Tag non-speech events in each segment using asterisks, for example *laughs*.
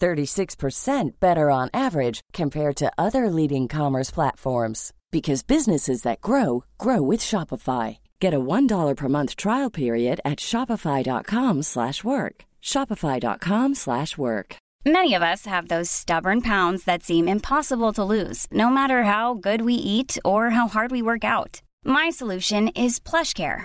36% better on average compared to other leading commerce platforms because businesses that grow grow with Shopify. Get a $1 per month trial period at shopify.com/work. shopify.com/work. Many of us have those stubborn pounds that seem impossible to lose, no matter how good we eat or how hard we work out. My solution is PlushCare.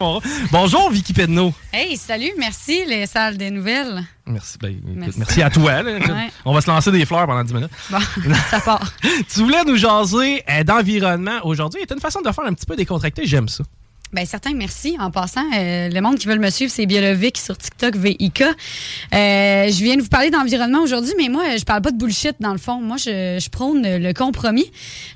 Bon- Bonjour, Vicky Pedneau. Hey, salut, merci les salles des nouvelles. Merci, ben, écoute, Merci. merci à toi. là. Ouais. On va se lancer des fleurs pendant 10 minutes. Bon, *laughs* ça part. tu voulais nous jaser euh, d'environnement aujourd'hui. C'est une façon de faire un petit peu décontracté. J'aime ça. Ben certain, merci. En passant, euh, le monde qui veut me suivre, c'est Biolovic sur TikTok, VIK. Euh, je viens de vous parler d'environnement aujourd'hui, mais moi, je parle pas de bullshit dans le fond. Moi, je, je prône le compromis,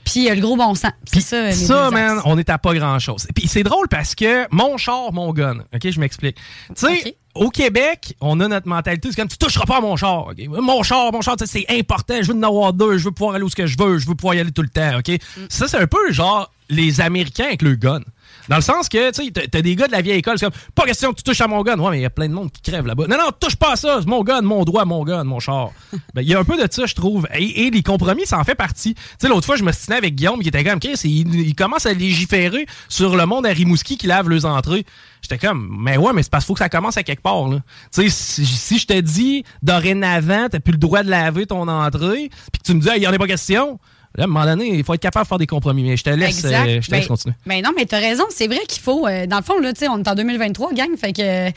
puis euh, le gros bon sens. C'est ça, les Ça, man, on est à pas grand-chose. Puis c'est drôle parce que mon char, mon gun. OK, je m'explique. Tu sais, au Québec, on a notre mentalité. C'est comme, tu toucheras pas à mon char. Mon char, mon char, tu sais, c'est important. Je veux en avoir deux. Je veux pouvoir aller où ce que je veux. Je veux pouvoir y aller tout le temps. OK? Mm. Ça, c'est un peu genre les Américains avec le gun. Dans le sens que, tu sais, t'as- des gars de la vieille école, c'est comme, pas question que tu touches à mon gun. Ouais, mais il y a plein de monde qui crève là-bas. Non, non, touche pas à ça. C'est mon gun, mon droit, mon gun, mon char. *laughs* Ben, il y a un peu de ça, je trouve. Et, et les compromis, ça en fait partie. Tu sais, l'autre fois, je me stinais avec Guillaume qui était comme, Chris, il, il commence à légiférer sur le monde à Rimouski qui lave les entrées. J'étais comme, mais ouais, mais c'est parce qu'il faut que ça commence à quelque part, là. Tu sais, si, si je te dis, dorénavant, t'as plus le droit de laver ton entrée, puis que tu me dis, il y en a pas question. Là, à un moment donné, il faut être capable de faire des compromis. Mais je te laisse, euh, je te laisse Ben, continuer. Ben non, mais t'as raison. C'est vrai qu'il faut, euh, dans le fond, là, tu sais, on est en 2023, gang, fait que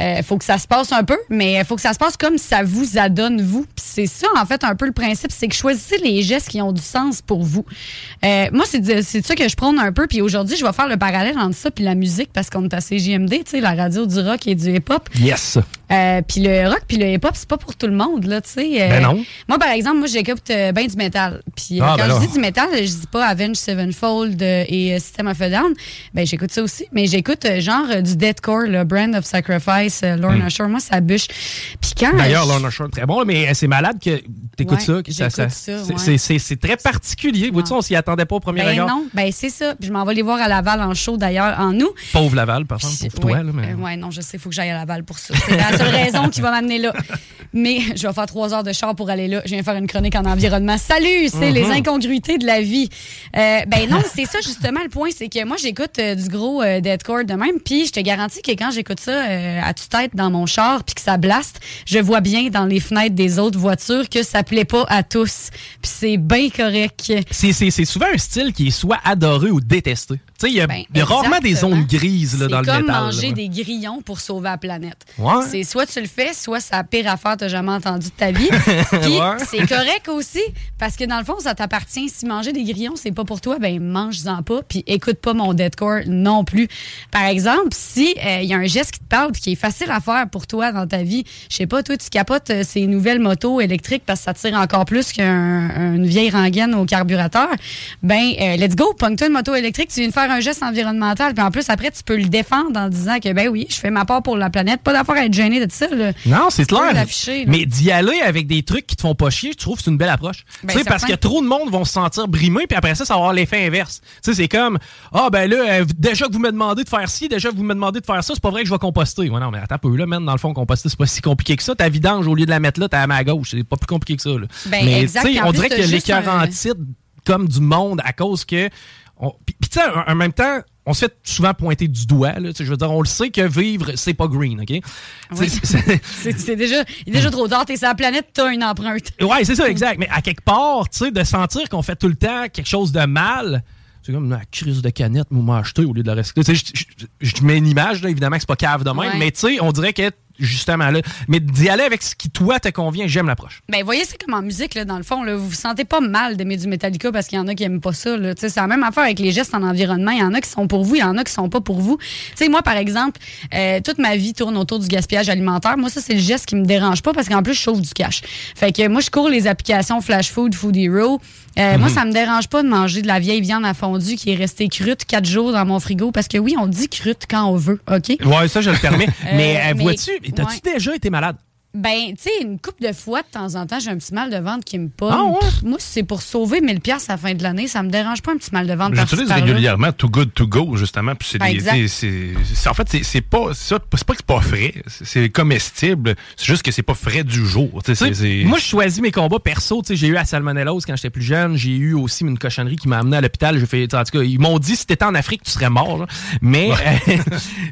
euh, faut que ça se passe un peu, mais il faut que ça se passe comme ça vous adonne, vous. C'est ça, en fait, un peu le principe, c'est que choisissez les gestes qui ont du sens pour vous. Moi, c'est ça que je prône un peu, puis aujourd'hui, je vais faire le parallèle entre ça puis la musique, parce qu'on est à CJMD, tu sais, la radio du rock et du hip-hop. Yes. Puis le rock puis le hip-hop, c'est pas pour tout le monde, là, tu sais. Ben non. Moi, par exemple, moi, j'écoute ben du métal. Puis Ah, quand ben je dis du métal, je dis pas Avenged Sevenfold euh, et euh, System of a Down. Ben, j'écoute ça aussi. Mais j'écoute euh, genre du deathcore, le Brand of Sacrifice, Lorna Shore. Moi, ça bûche. Puis quand... Hmm. D'ailleurs, euh, Lorna Shore, très bon, mais c'est malade que t'écoutes Ouais, ça. Que ça, ça- ça, c'est- ouais. c'est- très particulier. Vois-tu, on s'y attendait pas au premier Ben regard. non, ben c'est ça. Puis je m'en vais les voir à Laval en show d'ailleurs en août. Pauvre Laval, par exemple, pauvre toi. Là, mais... Euh, ouais, non, je sais, il faut que j'aille à Laval pour ça. C'est la seule raison qui va m'amener là. Mais je vais faire trois heures de char pour aller là. Je viens faire une chronique en environnement. Salut, c'est les incongruités de la vie. Euh, ben non, c'est ça justement le point, c'est que moi j'écoute euh, du gros euh, deathcore de même, puis je te garantis que quand j'écoute ça euh, à toute tête dans mon char, puis que ça blaste, je vois bien dans les fenêtres des autres voitures que ça plaît pas à tous. Puis c'est bien correct. C'est souvent un style qui est soit adoré ou détesté. Sais, il y a, Ben, il y a rarement des zones grises là, dans le C'est métal. comme là, manger des grillons pour sauver la planète. Ouais. C'est soit tu le fais, soit c'est la pire affaire que tu jamais entendu de ta vie. *laughs* Puis Ouais. c'est correct aussi, parce que dans le fond, ça t'appartient. Si manger des grillons, c'est pas pour toi, ben mange-en pas, puis écoute pas mon deadcore non plus. Par exemple, si euh, il y a un geste qui te parle puis qui est facile à faire pour toi dans ta vie, je sais pas, toi, tu capotes euh, ces nouvelles motos électriques parce que ça tire encore plus qu'une vieille rengaine au carburateur, ben euh, let's go, pogne-toi une moto électrique, tu viens de faire un geste environnemental, puis en plus, après, tu peux le défendre en disant que, ben oui, je fais ma part pour la planète, pas d'affaire à être gêné de ça. là. Non, c'est clair. Mais d'y aller avec des trucs qui te font pas chier, je trouve que c'est une belle approche. Ben, tu sais, parce que trop de monde vont se sentir brimés, puis après ça, ça va avoir l'effet inverse. Tu sais, c'est comme, ah ben là, euh, déjà que vous me demandez de faire ci, déjà que vous me demandez de faire ça, c'est pas vrai que je vais composter. Ouais, non, mais attends un peu, là, même dans le fond, composter, c'est pas si compliqué que ça. Ta vidange, au lieu de la mettre là, t'as à gauche. C'est pas plus compliqué que ça. Là. Ben, mais tu sais, on dirait t'as qu'il y a juste l'écœur un- comme du monde à cause que. On- Puis tu sais, en même temps, on se fait souvent pointer du doigt. Là, je veux dire, on le sait que vivre, c'est pas green, OK? Oui. *laughs* C'est- déjà, il est déjà trop tard. T'es sur la planète, t'as une empreinte. Ouais, c'est ça, *laughs* exact. Mais à quelque part, tu sais, de sentir qu'on fait tout le temps quelque chose de mal, c'est comme la crise de canette, moi, m'a acheté au lieu de la recycler. Je- je je mets une image, là, évidemment que c'est pas cave de même, Ouais. mais tu sais, on dirait que, justement, là, mais d'y aller avec ce qui, toi, te convient, j'aime l'approche. Ben, voyez, c'est comme en musique, là, dans le fond, là, vous vous sentez pas mal d'aimer du Metallica parce qu'il y en a qui aiment pas ça. là. C'est la même affaire avec les gestes en environnement. Il y en a qui sont pour vous, il y en a qui sont pas pour vous. Tu sais, moi, par exemple, euh, toute ma vie tourne autour du gaspillage alimentaire. Moi, ça, c'est le geste qui me dérange pas parce qu'en plus, je chauffe du cash. Fait que moi, je cours les applications Flash Food, Food Hero. Euh, Moi, ça me dérange pas de manger de la vieille viande à fondue qui est restée crute quatre jours dans mon frigo parce que oui, on dit crute quand on veut, OK? Ouais, ça, je le permets. *laughs* mais euh, mais- vois-tu, t'as-tu ouais. déjà été malade? Ben, tu sais, une coupe de fois, de temps en temps, j'ai un petit mal de ventre qui me pomme. Ah ouais? Pff, Moi, si c'est pour sauver 1000 pièces à la fin de l'année, ça me dérange pas un petit mal de ventre. J'utilise régulièrement Too Good To Go, justement. Puis c'est en fait, c'est- c'est pas, ça- c'est pas que c'est pas frais, c'est comestible. C'est juste que c'est pas frais du jour. Moi, je choisis mes combats perso. Tu sais, J'ai eu la salmonellose quand j'étais plus jeune. J'ai eu aussi une cochonnerie qui m'a amené à l'hôpital. J'ai fait, en tout cas, ils m'ont dit si t'étais en Afrique, tu serais mort. là. Mais *laughs* euh,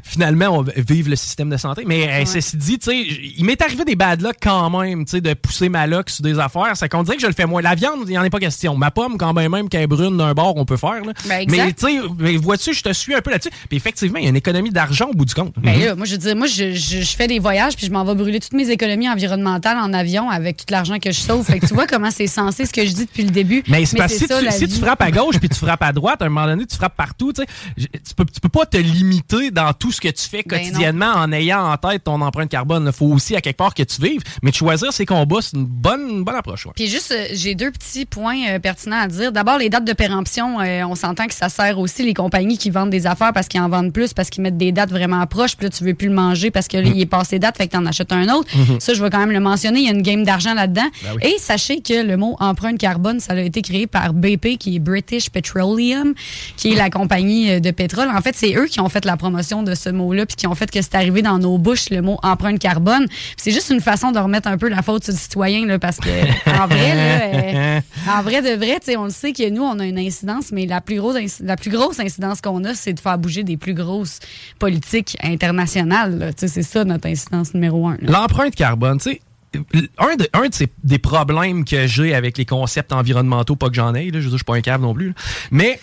finalement, on vive le système de santé. Mais euh, ceci dit, tu sais, il m'est arrivé des bad luck quand même, tu sais, de pousser ma luck sur des affaires. C'est qu'on dirait que je le fais moins. La viande, il n'y en a pas question. Ma pomme, quand même, même qu'elle est brune d'un bord, on peut faire. là. Ben, mais tu sais, vois-tu, je te suis un peu là-dessus. Puis effectivement, il y a une économie d'argent au bout du compte. Ben là, moi, je veux dire, moi, je, je- je fais des voyages puis je m'en vais brûler toutes mes économies environnementales en avion avec tout l'argent que je sauve. Fait que tu vois comment c'est censé ce que je dis depuis le début. Mais c'est parce que si, ça, tu, si frappes à gauche puis tu frappes à droite, à un moment donné, tu frappes partout. Tu, sais. Je- tu, peux, tu peux pas te limiter dans tout ce que tu fais Ben quotidiennement en ayant en tête ton empreinte carbone. Il faut aussi à quelque part que tu vives. Mais de choisir ces combats, c'est une bonne, une bonne approche. Puis juste, euh, j'ai deux petits points euh, pertinents à dire. D'abord, les dates de péremption, euh, on s'entend que ça sert aussi les compagnies qui vendent des affaires parce qu'ils en vendent plus, parce qu'ils mettent des dates vraiment proches, puis là, tu veux plus le manger parce que là, il est passé date, fait que t'en achètes un autre. Ça, je vais quand même le mentionner, il y a une game d'argent là-dedans. Et sachez que le mot empreinte carbone, ça a été créé par BP, qui est British Petroleum, qui est la compagnie de pétrole. En fait, c'est eux qui ont fait la promotion de ce mot-là, puis qui ont fait que c'est arrivé dans nos bouches, le mot empreinte carbone. C'est juste une façon de remettre un peu la faute sur le citoyen, là, parce que en vrai, euh, en vrai de vrai, on le sait que nous, on a une incidence, mais la plus grosse, la plus grosse incidence qu'on a, c'est de faire bouger des plus grosses politiques internationales. C'est ça notre incidence numéro un. L'empreinte carbone, tu sais. Un, de, un de ces- des problèmes que j'ai avec les concepts environnementaux, pas que j'en ai, là, je je suis pas un câble non plus, mais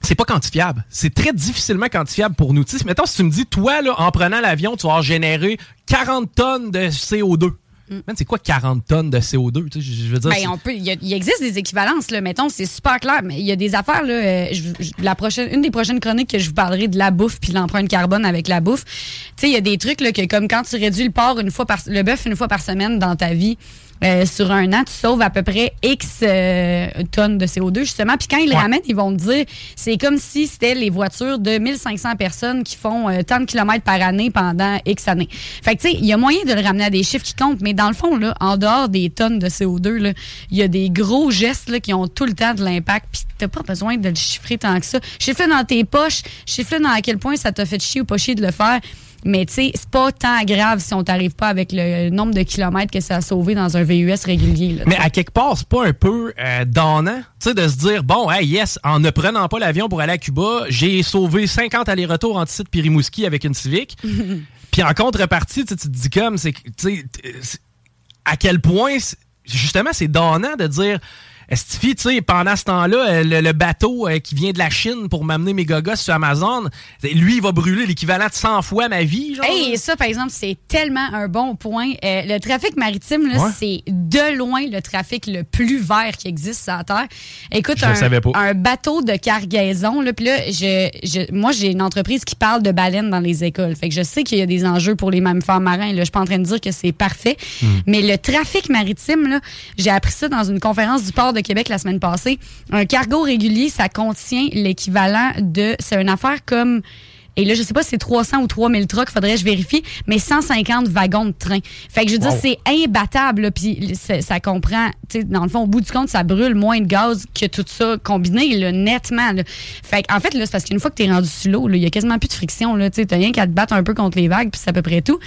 c'est pas quantifiable. C'est très difficilement quantifiable pour nous. Tu sais, mettons, si tu me dis, toi, là, en prenant l'avion, tu vas généré 40 tonnes de CO2. Man, c'est quoi 40 tonnes de CO2? Tu sais, Je je veux dire, Ben, on peut, il, y a- il existe des équivalences, là, mettons, c'est super clair, mais il y a des affaires, là, euh, je- je- la prochaine, une des prochaines chroniques que je vous parlerai de la bouffe puis l'empreinte carbone avec la bouffe. Tu sais, il y a des trucs, là, que comme quand tu réduis le porc une fois par, le bœuf une fois par semaine dans ta vie, euh, sur un an, tu sauves à peu près X euh, tonnes de CO2, justement. Puis quand ils le ramènent, ils vont te dire, c'est comme si c'était les voitures de 1500 personnes qui font euh, tant de kilomètres par année pendant X années. Fait que, tu sais, il y a moyen de le ramener à des chiffres qui comptent, mais dans le fond, là, en dehors des tonnes de CO2, là, il y a des gros gestes là, qui ont tout le temps de l'impact, puis t'as pas besoin de le chiffrer tant que ça. Chiffre-le dans tes poches, chiffre-le dans à quel point ça t'a fait chier ou pas chier de le faire. Mais tu sais, c'est pas tant grave si on t'arrive pas avec le nombre de kilomètres que ça a sauvé dans un VUS régulier. là, Mais à quelque part, c'est pas un peu euh, donnant, tu sais, de se dire, bon, hey, yes, en ne prenant pas l'avion pour aller à Cuba, j'ai sauvé 50 allers-retours entre ici et Rimouski avec une Civic. *laughs* Puis en contrepartie, tu te dis comme, c'est, à quel point, justement, c'est donnant de dire, Estifi, tu sais, pendant ce temps-là, euh, le, le bateau euh, qui vient de la Chine pour m'amener mes gogos sur Amazon, lui, il va brûler l'équivalent de 100 fois ma vie. Genre. Hey, ça, par exemple, c'est tellement un bon point. Euh, le trafic maritime, là, Ouais. c'est de loin le trafic le plus vert qui existe sur la Terre. Écoute, un, un bateau de cargaison, là, puis là, je, je- moi, j'ai une entreprise qui parle de baleines dans les écoles. Fait que je sais qu'il y a des enjeux pour les mammifères marins. Là. Je suis pas en train de dire que c'est parfait. Mais le trafic maritime, là, j'ai appris ça dans une conférence du port de Québec la semaine passée. Un cargo régulier, ça contient l'équivalent de... C'est une affaire comme... Et là, je sais pas si c'est 300 ou 3000 trucks, faudrait que je vérifie, mais 150 wagons de train. Fait que je veux dire, c'est imbattable, là, puis ça, comprend, tu sais, dans le fond, au bout du compte, ça brûle moins de gaz que tout ça combiné, là, nettement. Là. Fait que, en fait, là, c'est parce qu'une fois que t'es rendu sur l'eau, il y a quasiment plus de friction, là, tu sais, t'as rien qu'à te battre un peu contre les vagues, puis c'est à peu près tout.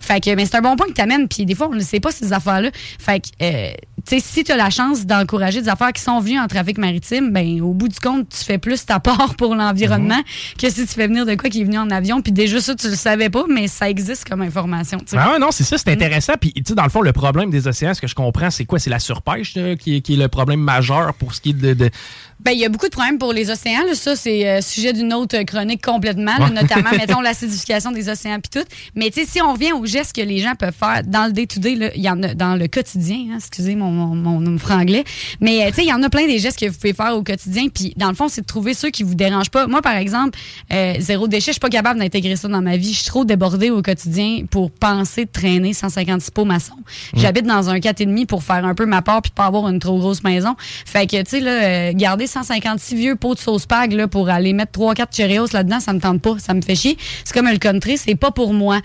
Fait que, mais c'est un bon point que t'amènes, puis des fois, on ne sait pas ces affaires-là. Fait que, euh, tu sais, si tu as la chance d'encourager des affaires qui sont venues en trafic maritime, ben au bout du compte, tu fais plus ta part pour l'environnement que si tu fais venir de quoi qui est venu en avion. Puis déjà ça, tu le savais pas, mais ça existe comme information. tu sais. Ah ouais, non, c'est ça, c'est intéressant. Puis, tu sais, dans le fond, le problème des océans, ce que je comprends, c'est quoi? C'est la surpêche qui, est, qui est le problème majeur pour ce qui est de. de- Ben, il y a beaucoup de problèmes pour les océans. là. Ça, c'est euh, sujet d'une autre chronique complètement, là, notamment, *laughs* mettons, l'acidification des océans puis tout. Mais tu sais, si on revient aux gestes que les gens peuvent faire dans le day-to-day, il y en a dans le quotidien, hein, excusez mon, mon, mon, mon franglais, mais tu sais, il y en a plein des gestes que vous pouvez faire au quotidien. Puis dans le fond, c'est de trouver ceux qui vous dérangent pas. Moi, par exemple, euh, zéro déchet, je suis pas capable d'intégrer ça dans ma vie. Je suis trop débordée au quotidien pour penser de traîner 156 pots maçons. J'habite dans un 4,5 pour faire un peu ma part puis pas avoir une trop grosse maison. Fait que, tu sais, là, euh, garder 156 vieux pots de sauce pag là, pour aller mettre 3-4 Cheerios là-dedans, ça me tente pas. Ça me fait chier. C'est comme le country, c'est pas pour moi.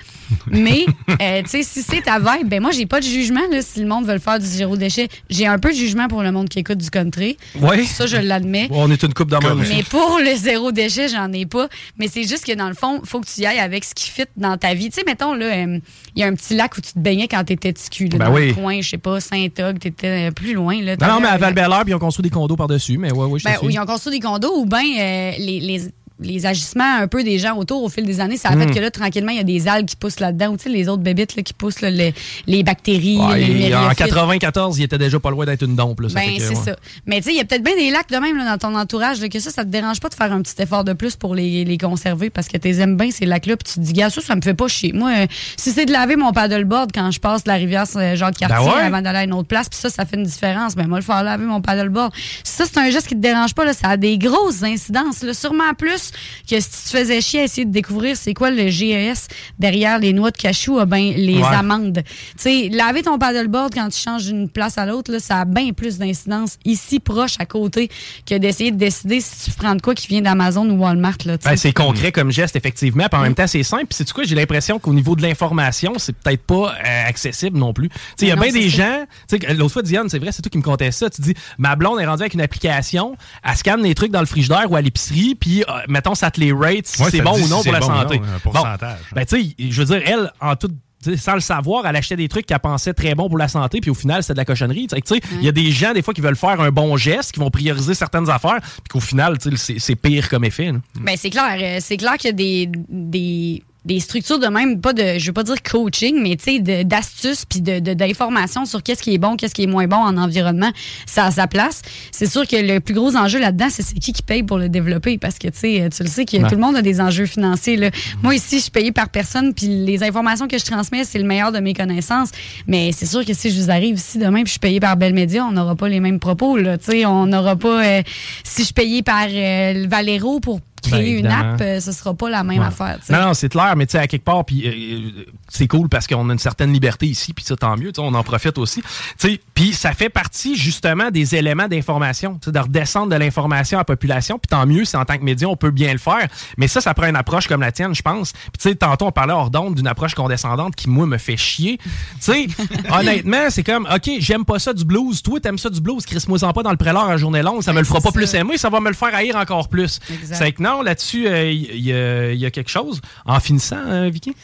Mais, *laughs* euh, tu sais, si c'est ta vibe, ben moi, j'ai pas de jugement là, si le monde veut le faire du zéro déchet. J'ai un peu de jugement pour le monde qui écoute du country. Ouais. Ça, je l'admets. On est une coupe aussi. Mais pour le zéro déchet, j'en ai pas. Mais c'est juste que dans le fond, faut que tu y ailles avec ce qui fit dans ta vie. Tu sais, mettons, là, euh, il y a un petit lac où tu te baignais quand t'étais petit cul, là, Ben dans oui. le coin, je sais pas, Saint-Og, t'étais euh, plus loin, là. Non, non, mais à val puis ils ont construit des condos par-dessus. Mais ouais, ouais, je ben, suis. où ils ont construit des condos ou bien euh, les, les, les agissements un peu des gens autour au fil des années, ça a fait que là, tranquillement, il y a des algues qui poussent là-dedans, ou tu sais, les autres bébites là, qui poussent là, les, les bactéries, Ouais, les et en myriophytes. 94, il était déjà pas loin d'être une dompe. Là, ça Ben, c'est ouais. ça. Mais tu sais, il y a peut-être bien des lacs de même là, dans ton entourage, là, que ça, ça te dérange pas de faire un petit effort de plus pour les, les conserver parce que tu les aimes bien, ces lacs-là, puis tu te dis, gars, ça, ça me fait pas chier. Moi, euh, si c'est de laver mon paddleboard quand je passe de la rivière euh, Jacques-Cartier Ben ouais. avant d'aller à une autre place, puis ça, ça fait une différence. Ben, moi, le faire laver mon paddleboard. Ça, c'est un geste qui te dérange pas, là, ça a des grosses incidences, là, sûrement plus que si tu te faisais chier à essayer de découvrir c'est quoi le GES derrière les noix de cachou, ah ben, les Ouais. amandes. Tu sais, laver ton paddleboard quand tu changes d'une place à l'autre, ça a bien plus d'incidence ici, proche, à côté, que d'essayer de décider si tu prends de quoi qui vient d'Amazon ou Walmart. Ben, c'est concret comme geste, effectivement. Puis en même temps, c'est simple. Puis c'est quoi, j'ai l'impression qu'au niveau de l'information, c'est peut-être pas euh, accessible non plus. Tu sais, il y a non, bien des c'est gens. Tu sais, l'autre fois, Diane, c'est vrai, c'est toi qui me contais ça. Tu dis, ma blonde est rendue avec une application, elle scanne les trucs dans le frigidaire ou à l'épicerie, puis euh, mettons, ça te les rate si Ouais, c'est bon ou non si pour la c'est bon santé. non, un pourcentage. Ben, tu sais, je veux dire, elle, en toute sans le savoir, elle achetait des trucs qu'elle pensait très bons pour la santé, puis au final, c'était de la cochonnerie. Il y a des gens, des fois, qui veulent faire un bon geste, qui vont prioriser certaines affaires, puis qu'au final, tu sais, c'est- c'est pire comme effet. Ben, c'est clair. euh, C'est clair qu'il y a des, des, des structures de même, pas de, je veux pas dire coaching, mais tu sais, de- d'astuces puis de, de- d'informations sur qu'est-ce qui est bon, qu'est-ce qui est moins bon en environnement, ça a sa place. C'est sûr que le plus gros enjeu là-dedans, c'est c'est qui qui paye pour le développer? Parce que tu sais, tu le sais que Ouais. tout le monde a des enjeux financiers. Là. Moi ici, je suis payée par personne puis les informations que je transmets, c'est le meilleur de mes connaissances. Mais c'est sûr que si je vous arrive ici demain puis je suis payée par Bell Media, on n'aura pas les mêmes propos. Là, tu sais, on n'aura pas. euh, si je suis payée par euh, Valero pour créer une Ben, évidemment. app, euh, ce sera pas la même Ouais. affaire. Non, non, c'est clair, mais tu sais, à quelque part, puis euh, c'est cool parce qu'on a une certaine liberté ici, puis ça, tant mieux, on en profite aussi. Tu sais, Puis ça fait partie, justement, des éléments d'information, tu sais, de redescendre de l'information à la population, puis tant mieux si en tant que média, on peut bien le faire. Mais ça, ça prend une approche comme la tienne, je pense. Puis tu sais, tantôt, on parlait hors d'onde d'une approche condescendante qui, moi, me fait chier. Tu sais, *laughs* honnêtement, c'est comme, OK, j'aime pas ça du blues. Toi, t'aimes ça du blues, Chris, moi, pas dans le prélard à journée longue, ça me le fera c'est pas plus aimer, ça va me le faire haïr encore plus. C'est que non, là-dessus, euh, il y, a- il y a quelque chose. En finissant, euh, Vicky?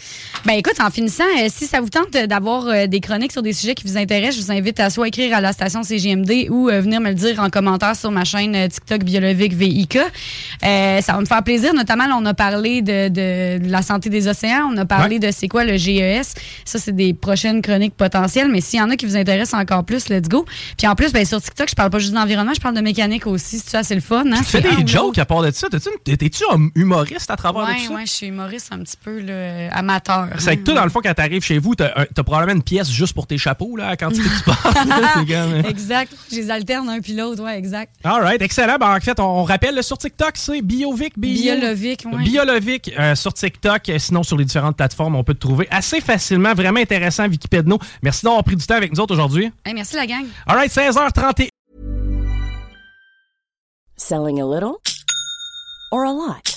Ben écoute, en finissant, euh, si ça vous tente d'avoir euh, des chroniques sur des sujets qui vous intéressent, je vous invite à soit écrire à la station CGMD ou euh, venir me le dire en commentaire sur ma chaîne euh, TikTok Biologique VIK. Euh, ça va me faire plaisir. Notamment, là, on a parlé de, de la santé des océans, on a parlé de c'est quoi le GES. Ça, c'est des prochaines chroniques potentielles. Mais s'il y en a qui vous intéressent encore plus, let's go. Puis en plus, ben, sur TikTok, je parle pas juste d'environnement, je parle de mécanique aussi. C'est ça, c'est le fun. Hein? Tu fais des jokes à part de ça? T'es-tu humoriste à travers de Ouais, tout ça? ouais, je suis humoriste un petit peu là, amateur. C'est que toi, dans le fond, quand t'arrives chez vous, t'as probablement une pièce juste pour tes chapeaux, là, quand tu fais *laughs* *laughs* exact. Je les alterne un puis l'autre, ouais, exact. All right, excellent. Ben, en fait, on, on rappelle là, sur TikTok, c'est Biovic. Bio- Biolovic, ouais. Biolovic euh, sur TikTok. Euh, Sinon, sur les différentes plateformes, on peut te trouver assez facilement. Vraiment intéressant, Vicky Pedno. Merci d'avoir pris du temps avec nous autres aujourd'hui. Hey, merci la gang. All right, 16h31. Selling a little or a lot?